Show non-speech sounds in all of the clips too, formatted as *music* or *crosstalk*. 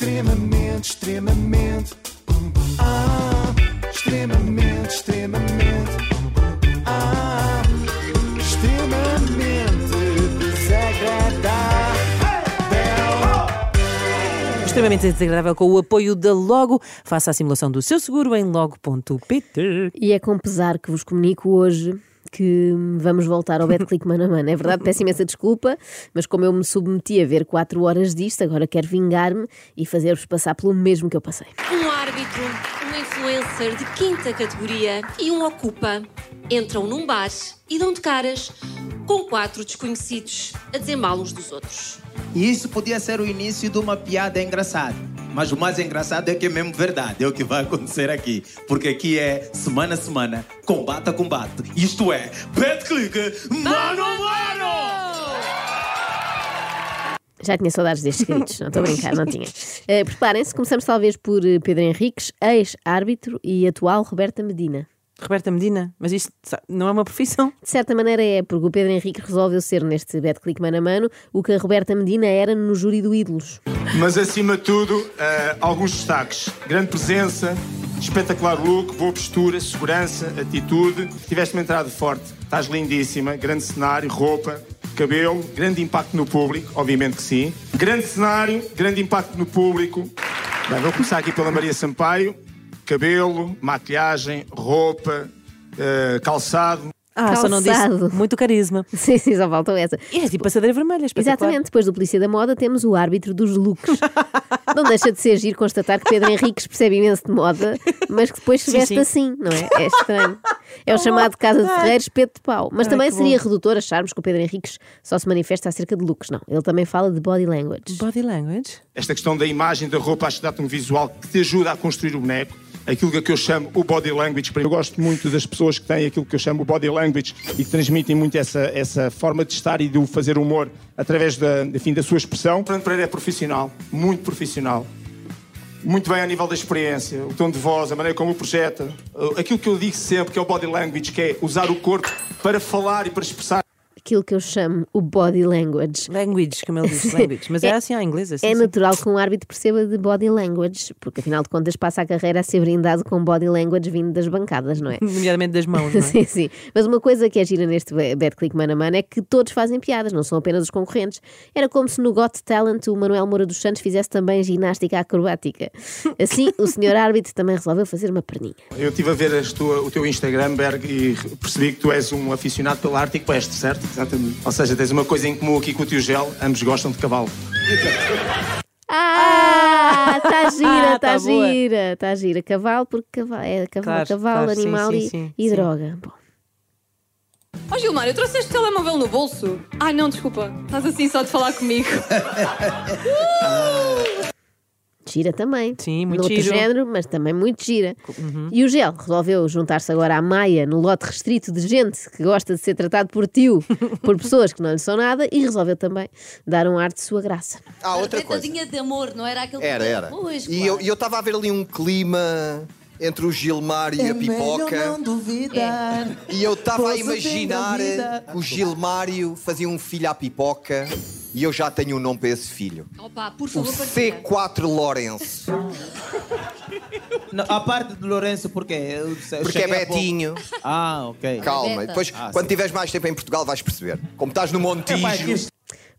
Extremamente, extremamente. Ah, extremamente, extremamente. Ah, extremamente desagradável. Extremamente desagradável com o apoio da Logo. Faça a simulação do seu seguro em logo.pt. E é com pesar que vos comunico hoje que vamos voltar ao BetClick mano a mano. É verdade, peço imensa desculpa, mas como eu me submeti a ver 4 horas disto, agora quero vingar-me e fazer-vos passar pelo mesmo que eu passei. Um árbitro, um influencer de quinta categoria e um ocupa entram num bar e dão de caras com quatro desconhecidos a dizer mal uns dos outros. E isso podia ser o início de uma piada engraçada. Mas o mais engraçado é que é mesmo verdade, é o que vai acontecer aqui. Porque aqui é semana a semana, combate a combate. Isto é, pet click, mano a mano! Já tinha saudades destes gritos, não estou a brincar, não tinha. Eh, Preparem-se, começamos talvez por eh, Pedro Henriques, ex-árbitro e atual Roberta Medina. Roberta Medina, mas isto não é uma profissão. De certa maneira é, porque o Pedro Henrique resolveu ser neste BetClick mano a mano o que a Roberta Medina era no júri do Ídolos. Mas acima de tudo, eh, alguns destaques. Grande presença, espetacular look, boa postura, segurança, atitude. Tiveste uma entrada forte, estás lindíssima, grande cenário, roupa, cabelo, grande impacto no público, obviamente que sim. Grande cenário, grande impacto no público. Bem, vou começar aqui pela Maria Sampaio. Cabelo, maquilhagem, roupa, eh, calçado. Ah, só não Calçado. disse muito carisma. *laughs* Sim, sim, só faltou essa. E é tipo passadeira vermelha. Exatamente, depois do Polícia da Moda temos o árbitro dos looks. *laughs* não deixa de ser giro constatar que Pedro Henriques percebe imenso de moda, mas que depois se veste sim. assim, não é? É estranho. É o chamado Casa de Ferreiros Pedro de Pau. Mas Ai, também seria bom. redutor acharmos que o Pedro Henriques só se manifesta acerca de looks. Não, ele também fala de body language. Body language. Esta questão da imagem da roupa, acho que dá-te um visual que te ajuda a construir o boneco. Aquilo que eu chamo o body language. Eu gosto muito das pessoas que têm aquilo que eu chamo o body language e que transmitem muito essa, essa forma de estar e de fazer humor através da, enfim, da sua expressão. Fernando Pereira é profissional, muito profissional. Muito bem a nível da experiência, o tom de voz, a maneira como o projeta. Aquilo que eu digo sempre que é o body language, que é usar o corpo para falar e para expressar. Aquilo que eu chamo o body language. Language, como ele diz, *laughs* language. Mas é, assim à inglesa. sim, É sim. natural que um árbitro perceba de body language, porque afinal de contas passa a carreira a ser brindado com body language vindo das bancadas, não é? *laughs* Nomeadamente das mãos, não é? *laughs* Sim, sim. Mas uma coisa que é gira neste Be- BetClick mano a mano é que todos fazem piadas, não são apenas os concorrentes. Era como se no Got Talent o Manuel Moura dos Santos fizesse também ginástica acrobática. Assim, o senhor árbitro também resolveu fazer uma perninha. Eu estive a ver as tua- o teu Instagram, Berg, e percebi que tu és um aficionado pela arte equestre, certo? Exatamente. Ou seja, tens uma coisa em comum aqui com o tio Gel, ambos gostam de cavalo. Ah, está gira, Ah, está tá boa. gira, está gira. Cavalo, porque cavalo, é cavalo, Claro, cavalo claro, sim, animal sim, e, sim, e sim. droga. Bom, Ó Gilmar, eu trouxe este telemóvel no bolso. Ai não, desculpa. Estás assim só de falar comigo. *laughs* gira também. Sim, muito Noutro giro. Uhum. género, mas também muito gira. E o Gel resolveu juntar-se agora à Maia no lote restrito de gente que gosta de ser tratado por tio, *laughs* por pessoas que não lhe são nada, e resolveu também dar um ar de sua graça. Ah, outra coisa. De amor, não era aquele Era, era. Pois, E eu e eu estava a ver ali um clima entre o Gilmar e a Pipoca. E eu estava a imaginar o Gilmário fazia um filho à Pipoca e eu já tenho um nome para esse filho. Opa, por O favor, partilha. C4 Lourenço. Não, a parte de Lourenço, por quê? Eu- eu Porque é. Betinho. Ah, ok. Calma, Beta. depois, Ah, quando sim. tiveres mais tempo em Portugal, vais perceber. Como estás no Montijo. É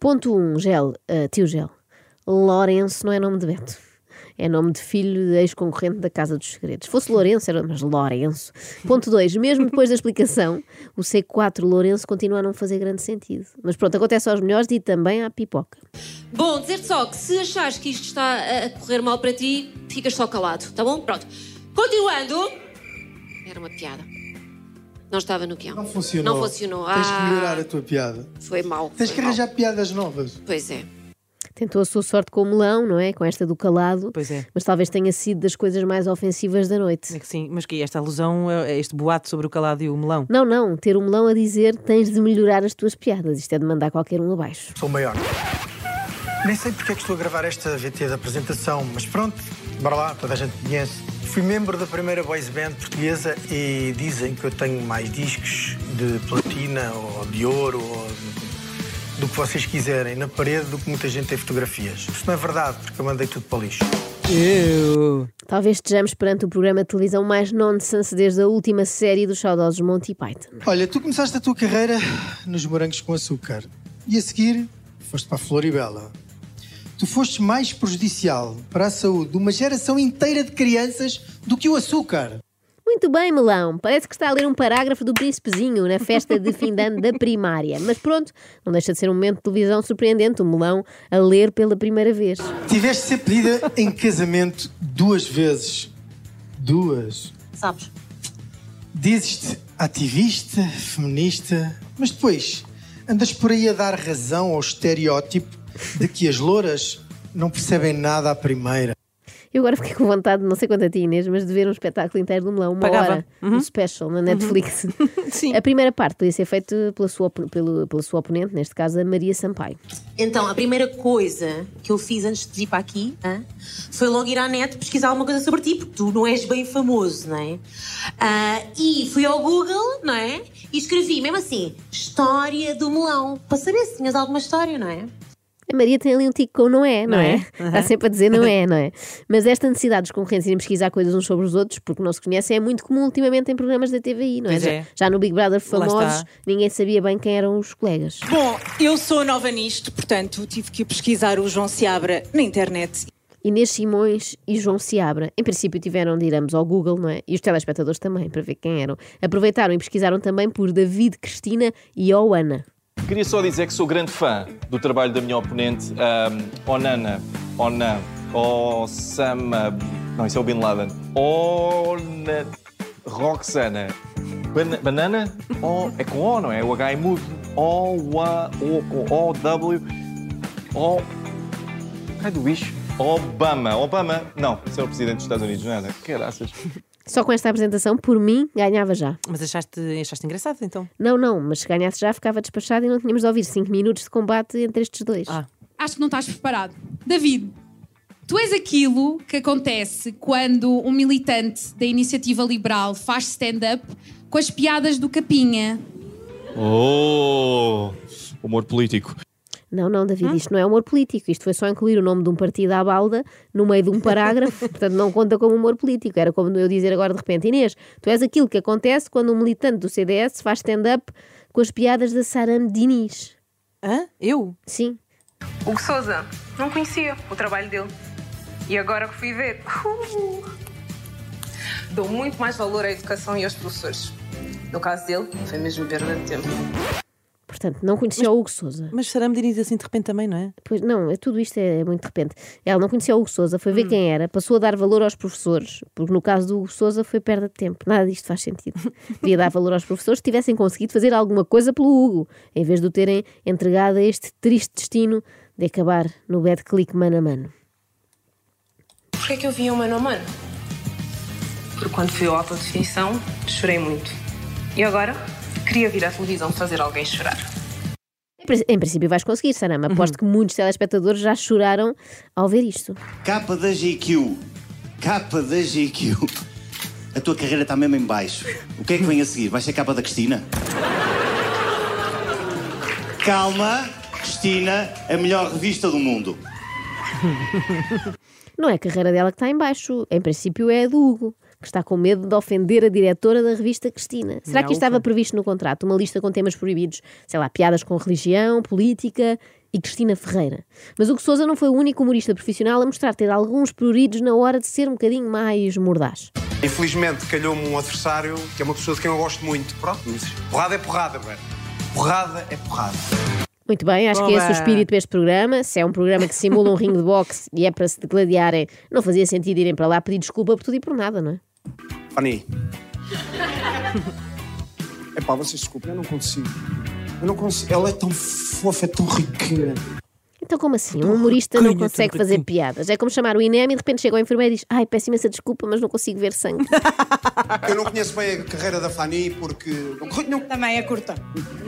Ponto 1, um, Gel, ah, tio Gel. Lourenço não é nome de Beto. É nome de filho de ex-concorrente da Casa dos Segredos. Se fosse Lourenço, era mas Lourenço. Ponto 2. Mesmo depois da explicação, o C4 Lourenço continua a não fazer grande sentido. Mas pronto, acontece aos melhores e também à pipoca. Bom, dizer-te só que se achares que isto está a- correr mal para ti, ficas só calado, tá bom? Pronto. Continuando. Era uma piada. Não estava no guião. Não funcionou. Não funcionou. Tens que Ah, melhorar a tua piada. Foi mal. Tens foi que mal. arranjar piadas novas. Pois é. Tentou a sua sorte com o melão, não é? Com esta do calado. Pois é. Mas talvez tenha sido das coisas mais ofensivas da noite. É que sim, mas que esta alusão, é este boato sobre o calado e o melão. Não, não. Ter o melão a dizer tens de melhorar as tuas piadas. Isto é de mandar qualquer um abaixo. Sou maior. Nem sei porque é que estou a gravar esta VT da apresentação, mas pronto, bora lá, toda a gente me conhece. Fui membro da primeira boys band portuguesa e dizem que eu tenho mais discos de platina ou de ouro ou do que vocês quiserem na parede do que muita gente tem fotografias. Isto não é verdade, porque eu mandei tudo para o lixo. Eu. Talvez estejamos perante o programa de televisão mais nonsense desde a última série dos saudosos Monty Python. Olha, tu começaste a tua carreira nos morangos com açúcar e a seguir foste para a Floribela. Tu foste mais prejudicial para a saúde de uma geração inteira de crianças do que o açúcar. Muito bem, Melão. Parece que está a ler um parágrafo do Príncipezinho na festa de fim de ano da primária. Mas pronto, não deixa de ser um momento de televisão surpreendente, o Melão a ler pela primeira vez. Tiveste de ser pedida em casamento duas vezes. Duas. Sabes? Dizes-te ativista, feminista, mas depois andas por aí a dar razão ao estereótipo de que as louras não percebem nada à primeira. Eu agora fiquei com vontade, não sei quanto a ti, Inês, mas de ver um espetáculo inteiro do Melão, uma Pagava. hora, um special na Netflix. *laughs* Sim. A primeira parte podia ser feita pela sua, pelo- pela sua oponente, neste caso a Maria Sampaio. Então, a primeira coisa que eu fiz antes de vir para aqui hã, foi logo ir à net pesquisar alguma coisa sobre ti, porque tu não és bem famoso, não é? Ah, e fui ao Google, não é? E escrevi mesmo assim: História do melão, para saber se tinhas alguma história, não é? A Maria tem ali um tico com não é, não, Não é? é? Está sempre a dizer não é, não é? *laughs* Mas esta necessidade dos concorrentes irem pesquisar coisas uns sobre os outros, porque não se conhecem, é muito comum ultimamente em programas da TVI, não é? Já, é. já no Big Brother famosos, ninguém sabia bem quem eram os colegas. Bom, eu sou nova nisto, portanto tive que pesquisar o João Seabra na internet. Inês Simões e João Seabra. Em princípio tiveram de ir ambos ao Google, não é? E os telespectadores também, para ver quem eram. Aproveitaram e pesquisaram também por David, Cristina e Oana. Queria só dizer que sou grande fã do trabalho da minha oponente, um, Onana, Onan, Osama. Não, isso é o Bin Laden. Ona. Roxana. Bana- banana? O, é com O, não é? O H é mudo. O, A, O, com O, W. O. Ai do bicho. Obama. Obama. Não, esse é o presidente dos Estados Unidos, não é? Caraças. Só com esta apresentação, por mim, ganhava já. Mas achaste, achaste engraçado então? Não, não, mas se ganhasse já ficava despachado e não tínhamos de ouvir 5 minutos de combate entre estes dois. Ah. Acho que não estás preparado. David, tu és aquilo que acontece quando um militante da iniciativa liberal faz stand-up com as piadas do Capinha. Oh! Humor político. Não, não, David, isto não é humor político. Isto foi só incluir o nome de um partido à balda no meio de um parágrafo, *laughs* portanto não conta como humor político. Era como eu dizer agora de repente, Inês, tu és aquilo que acontece quando um militante do CDS faz stand-up com as piadas da Saram Diniz. Hã? Eu? Sim. Hugo Souza, não conhecia o trabalho dele. E agora que fui ver, uh, dou muito mais valor à educação e aos professores. No caso dele, foi mesmo perda de tempo. Portanto, não conhecia o Hugo Souza. Mas Saram Diniz assim de repente também, não é? Pois não, é, tudo isto é, muito de repente. Ela não conhecia o Hugo Souza, foi ver quem era, passou a dar valor aos professores, porque no caso do Hugo Souza foi perda de tempo. Nada disto faz sentido. *laughs* Devia dar valor aos professores se tivessem conseguido fazer alguma coisa pelo Hugo, em vez de o terem entregado a este triste destino de acabar no bad click mano a mano. Porquê é que eu vim ao mano a mano? Porque quando fui ao alta definição, chorei muito. E agora, queria vir à televisão fazer alguém chorar. Em prin- Em princípio vais conseguir, Sarama. Aposto que muitos telespectadores já choraram ao ver isto. Capa da GQ. Capa da GQ. A tua carreira está mesmo em baixo. O que é que vem a seguir? Vai ser capa da Cristina? Calma, Cristina, a melhor revista do mundo. Não é a carreira dela que está em baixo. Em princípio é a do Hugo, que está com medo de ofender a diretora da revista Cristina. Será que Não, isto estava previsto no contrato? Uma lista com temas proibidos, sei lá, piadas com religião, política e Cristina Ferreira. Mas o Souza não foi o único humorista profissional a mostrar ter alguns pruridos na hora de ser um bocadinho mais mordaz. Infelizmente calhou-me um adversário que é uma pessoa de quem eu gosto muito. Pronto, mas porrada é porrada, velho. Porrada é porrada. Muito bem, acho que Boa. esse é o espírito deste programa. Se é um programa que simula um ringue de boxe e é para se degladiarem, não fazia sentido irem para lá pedir desculpa por tudo e por nada, não é? Fanny. *laughs* É pá, vocês desculpem, eu não consigo. Eu não consigo. Ela é tão fofa, é tão riquinha. Então, como assim? Um humorista não consegue fazer piadas. É como chamar o INEM e de repente chega ao enfermeiro e diz: Ai, peço imensa desculpa, mas não consigo ver sangue. *laughs* Eu não conheço bem a carreira da Fanny porque. Não... Também é curta.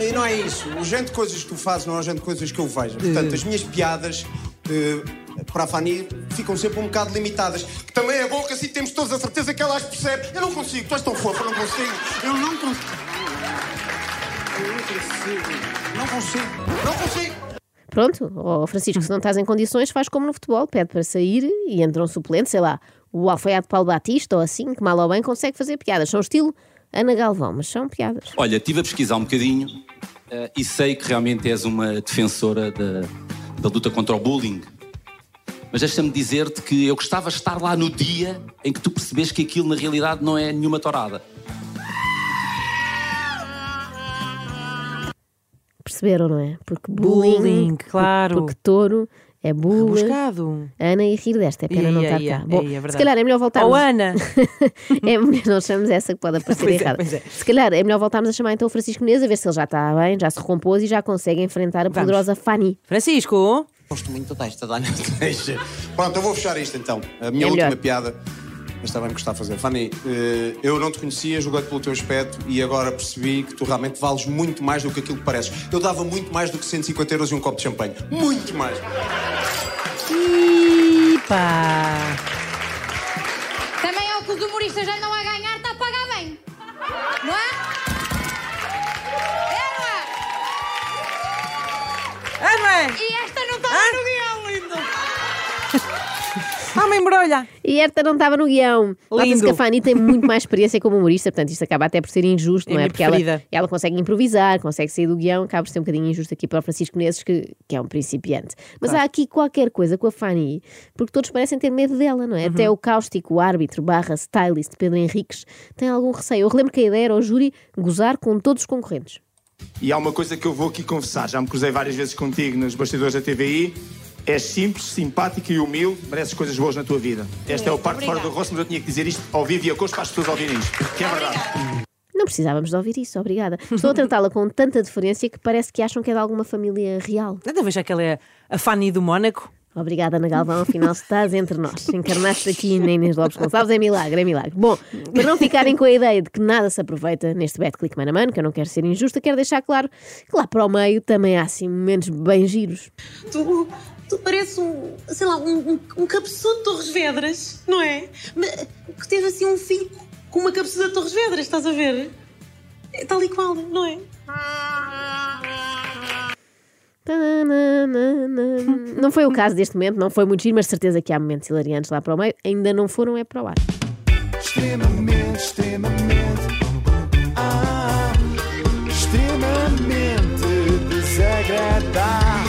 E não é isso. O género de coisas que tu fazes não é o género de coisas que eu vejo. Portanto, as minhas piadas. eh, para a Fanny ficam sempre um bocado limitadas. Que também é bom que assim temos todos a certeza que ela as percebe. Eu não consigo, tu és tão fofa, eu não consigo. Eu não consigo. Eu não consigo. Não consigo. Não consigo. Pronto, ó Francisco, se não estás em condições, faz como no futebol, pede para sair e entra um suplente, sei lá, o alfaiate Paulo Batista ou assim, que mal ou bem consegue fazer piadas. São estilo Ana Galvão, mas são piadas. Olha, estive a pesquisar um bocadinho eh, e sei que realmente és uma defensora da, da luta contra o bullying. Mas deixa-me dizer-te que eu gostava de estar lá no dia em que tu percebes que aquilo na realidade não é nenhuma torada. Perceberam, não é? Porque bullying, Bullying, claro. Porque touro é bula. Rebuscado. Ana ia rir desta, é pena não Ia, estar ia, cá. Bom, ia, é se calhar é melhor voltarmos. Oh, Ana! *laughs* é melhor, não chamamos essa que pode aparecer *laughs* Pois é, errada. pois é. Se calhar é melhor voltarmos a chamar então o Francisco Menezes a ver se ele já está bem, já se recompôs e já consegue enfrentar a Vamos. poderosa Fanny. Francisco! Gosto muito desta, Dani. *laughs* Deixa. Pronto, eu vou fechar isto então. A minha É última melhor. piada. Esta vai-me gostar de fazer. Fanny, eh, eu não te conhecia, julguei-te pelo teu aspecto e agora percebi que tu realmente vales muito mais do que aquilo que pareces. Eu dava muito mais do que 150 euros e um copo de champanhe. Muito mais. Pá! Também é o que os humoristas andam a ganhar, está a pagar bem. Não é? Ah, não é? E não está no guião, lindo. Ah, uma embrulha! E esta não estava no guião. Nota-se Lindo. que a Fanny tem muito mais experiência como humorista, portanto isto acaba até por ser injusto, É não é? Porque ela, ela consegue improvisar, consegue sair do guião, acaba por ser um bocadinho injusto aqui para o Francisco Menezes, que, que é um principiante. Mas Claro. há aqui qualquer coisa com a Fanny, porque todos parecem ter medo dela, não é? Uhum. Até o cáustico árbitro barra stylist Pedro Henriques tem algum receio. Eu relembro que a ideia era o júri gozar com todos os concorrentes. E há uma coisa que eu vou aqui confessar, já me cruzei várias vezes contigo nos bastidores da TVI. És simples, simpática e humilde, mereces coisas boas na tua vida. Esta é, o parte fora do rosto, mas eu tinha que dizer isto ao vivo e a custo para as pessoas ouvirem isto, que é verdade. Não precisávamos de ouvir isso, obrigada. Estou a tratá-la com tanta deferência que parece que acham que é de alguma família real. Nada já que ela é a Fanny do Mónaco. Obrigada, Ana Galvão, afinal estás entre nós. Encarnaste aqui na Inês Lopes Gonçalves, é milagre, é milagre. Bom, para não ficarem com a ideia de que nada se aproveita neste bet click mano a mano, que eu não quero ser injusta, quero deixar claro que lá para o meio também há assim momentos bem giros. Tu, tu pareces um, sei lá, um, um, um cabeçudo de Torres Vedras, não é? Que teve assim um filho com uma cabeçuda de Torres Vedras, estás a ver? É Tal e qual, não é? não foi o caso deste momento, não foi muito giro, mas certeza que há momentos hilariantes lá para o meio. Ainda não foram, é para o ar. Extremamente, extremamente. Ah, extremamente desagradável.